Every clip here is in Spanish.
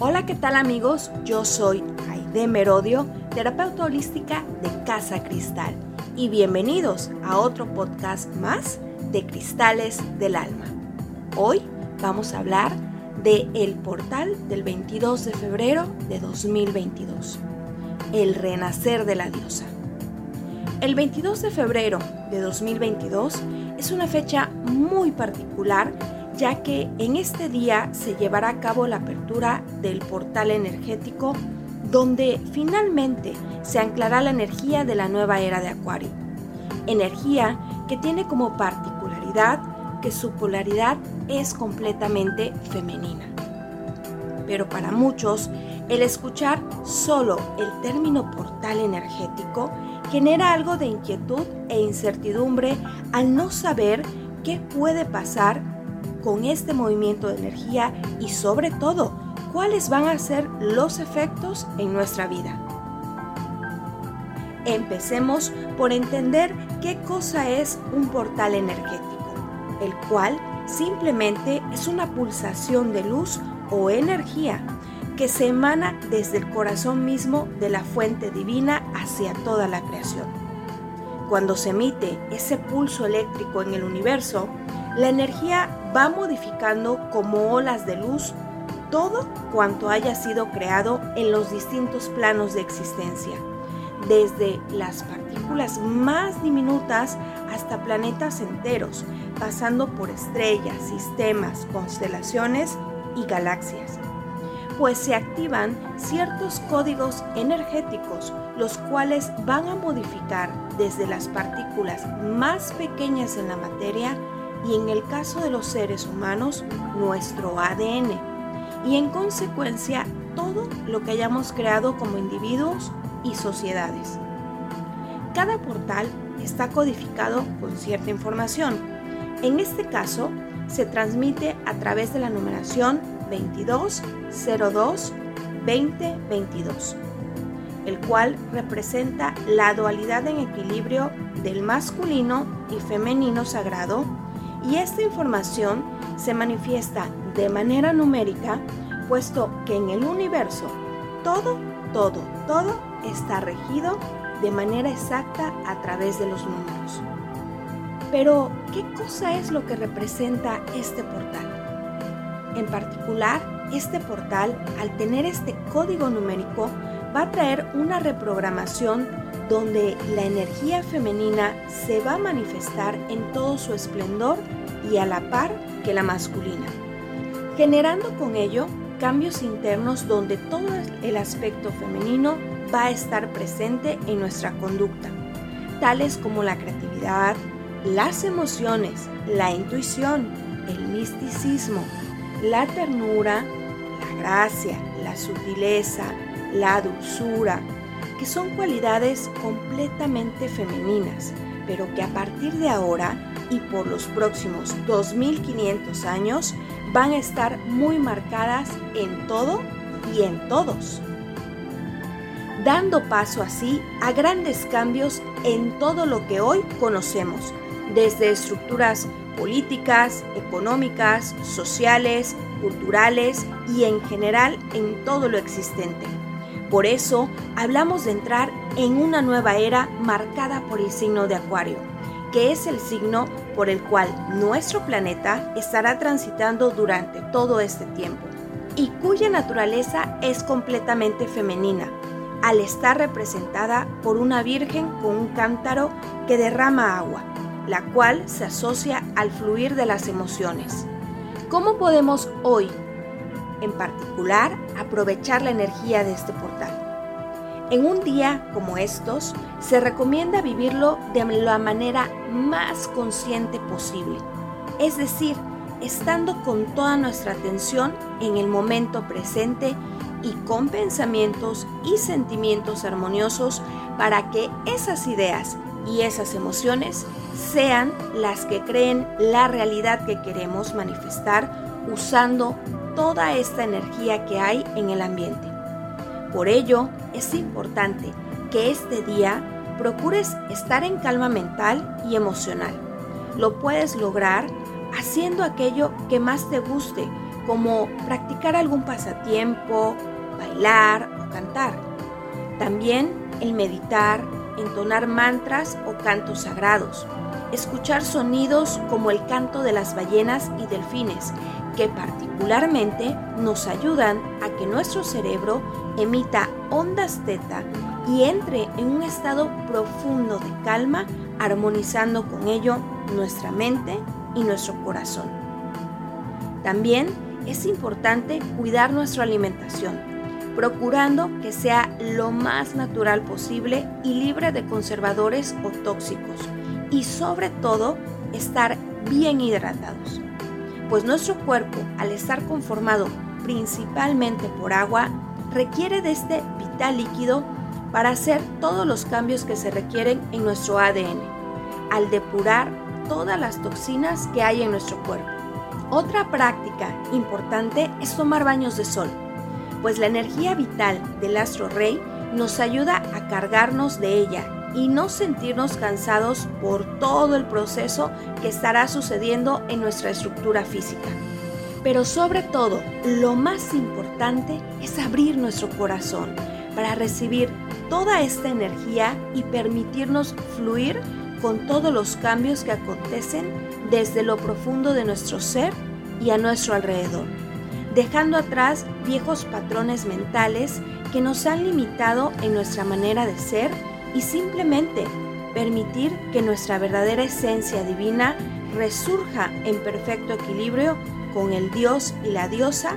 Hola, ¿qué tal amigos? Yo soy Aide Merodio, terapeuta holística de Casa Cristal y bienvenidos a otro podcast más de Cristales del Alma. Hoy vamos a hablar de el portal del 22 de febrero de 2022, el renacer de la diosa. El 22 de febrero de 2022 es una fecha muy particular ya que en este día se llevará a cabo la apertura del portal energético donde finalmente se anclará la energía de la nueva era de Acuario. Energía que tiene como particularidad que su polaridad es completamente femenina. Pero para muchos, el escuchar solo el término portal energético genera algo de inquietud e incertidumbre al no saber qué puede pasar con este movimiento de energía y sobre todo cuáles van a ser los efectos en nuestra vida. Empecemos por entender qué cosa es un portal energético, el cual simplemente es una pulsación de luz o energía que se emana desde el corazón mismo de la fuente divina hacia toda la creación. Cuando se emite ese pulso eléctrico en el universo, la energía va modificando como olas de luz todo cuanto haya sido creado en los distintos planos de existencia, desde las partículas más diminutas hasta planetas enteros, pasando por estrellas, sistemas, constelaciones y galaxias. Pues se activan ciertos códigos energéticos, los cuales van a modificar desde las partículas más pequeñas en la materia y en el caso de los seres humanos, nuestro ADN y en consecuencia todo lo que hayamos creado como individuos y sociedades. Cada portal está codificado con cierta información. En este caso, se transmite a través de la numeración 2202 2022, el cual representa la dualidad en equilibrio del masculino y femenino sagrado y esta información se manifiesta de manera numérica, puesto que en el universo todo, todo, todo está regido de manera exacta a través de los números. Pero, ¿qué cosa es lo que representa este portal? En particular, este portal, al tener este código numérico, va a traer una reprogramación donde la energía femenina se va a manifestar en todo su esplendor y a la par que la masculina, generando con ello cambios internos donde todo el aspecto femenino va a estar presente en nuestra conducta, tales como la creatividad, las emociones, la intuición, el misticismo, la ternura, la gracia, la sutileza, la dulzura, que son cualidades completamente femeninas, pero que a partir de ahora y por los próximos 2500 años van a estar muy marcadas en todo y en todos, dando paso así a grandes cambios en todo lo que hoy conocemos, desde estructuras políticas, económicas, sociales, culturales y en general en todo lo existente. Por eso hablamos de entrar en una nueva era marcada por el signo de Acuario, que es el signo por el cual nuestro planeta estará transitando durante todo este tiempo y cuya naturaleza es completamente femenina, al estar representada por una virgen con un cántaro que derrama agua, la cual se asocia al fluir de las emociones. ¿Cómo podemos hoy, en particular, aprovechar la energía de este portal. En un día como estos, se recomienda vivirlo de la manera más consciente posible, es decir, estando con toda nuestra atención en el momento presente y con pensamientos y sentimientos armoniosos para que esas ideas y esas emociones sean las que creen la realidad que queremos manifestar usando toda esta energía que hay en el ambiente. Por ello, es importante que este día procures estar en calma mental y emocional. Lo puedes lograr haciendo aquello que más te guste, como practicar algún pasatiempo, bailar o cantar. También el meditar, entonar mantras o cantos sagrados, escuchar sonidos como el canto de las ballenas y delfines, que particularmente nos ayudan a que nuestro cerebro emita ondas teta y entre en un estado profundo de calma, armonizando con ello nuestra mente y nuestro corazón. También es importante cuidar nuestra alimentación, procurando que sea lo más natural posible y libre de conservadores o tóxicos, y sobre todo estar bien hidratados, pues nuestro cuerpo, al estar conformado principalmente por agua, requiere de este vital líquido para hacer todos los cambios que se requieren en nuestro ADN, al depurar todas las toxinas que hay en nuestro cuerpo. Otra práctica importante es tomar baños de sol, pues la energía vital del astro rey nos ayuda a cargarnos de ella y no sentirnos cansados por todo el proceso que estará sucediendo en nuestra estructura física. Pero sobre todo, lo más importante es abrir nuestro corazón para recibir toda esta energía y permitirnos fluir con todos los cambios que acontecen desde lo profundo de nuestro ser y a nuestro alrededor, dejando atrás viejos patrones mentales que nos han limitado en nuestra manera de ser y simplemente permitir que nuestra verdadera esencia divina resurja en perfecto equilibrio con el Dios y la diosa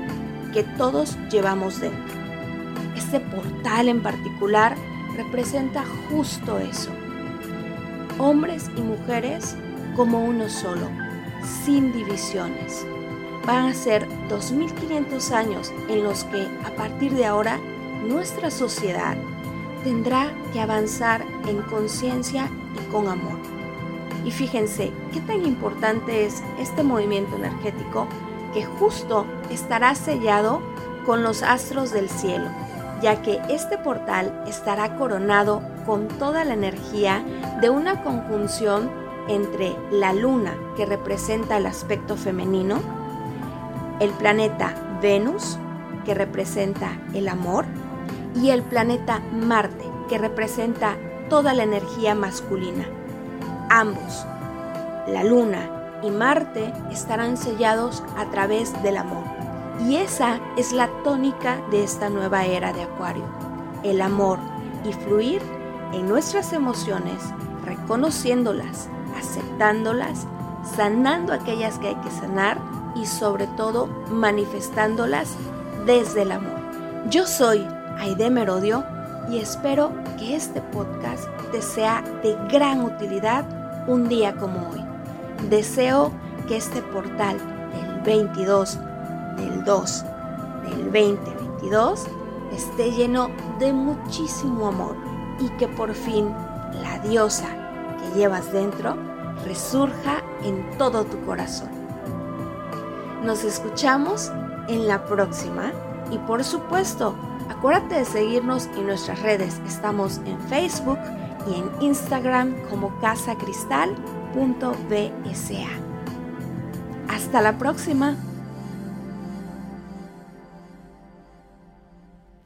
que todos llevamos dentro. Este portal en particular representa justo eso. Hombres y mujeres como uno solo, sin divisiones. Van a ser 2500 años en los que a partir de ahora nuestra sociedad tendrá que avanzar en conciencia y con amor. Y fíjense qué tan importante es este movimiento energético que justo estará sellado con los astros del cielo, ya que este portal estará coronado con toda la energía de una conjunción entre la luna, que representa el aspecto femenino, el planeta Venus, que representa el amor, y el planeta Marte, que representa toda la energía masculina. Ambos, la luna y Marte, estarán sellados a través del amor. Y esa es la tónica de esta nueva era de Acuario, el amor y fluir en nuestras emociones, reconociéndolas, aceptándolas, sanando aquellas que hay que sanar y sobre todo manifestándolas desde el amor. Yo soy Aide Merodio y espero que este podcast te sea de gran utilidad un día como hoy. Deseo que este portal del 22 del 2 del 2022 esté lleno de muchísimo amor y que por fin la diosa que llevas dentro resurja en todo tu corazón. Nos escuchamos en la próxima y por supuesto, acuérdate de seguirnos en nuestras redes. Estamos en Facebook y en Instagram como casacristal.bsa. Hasta la próxima.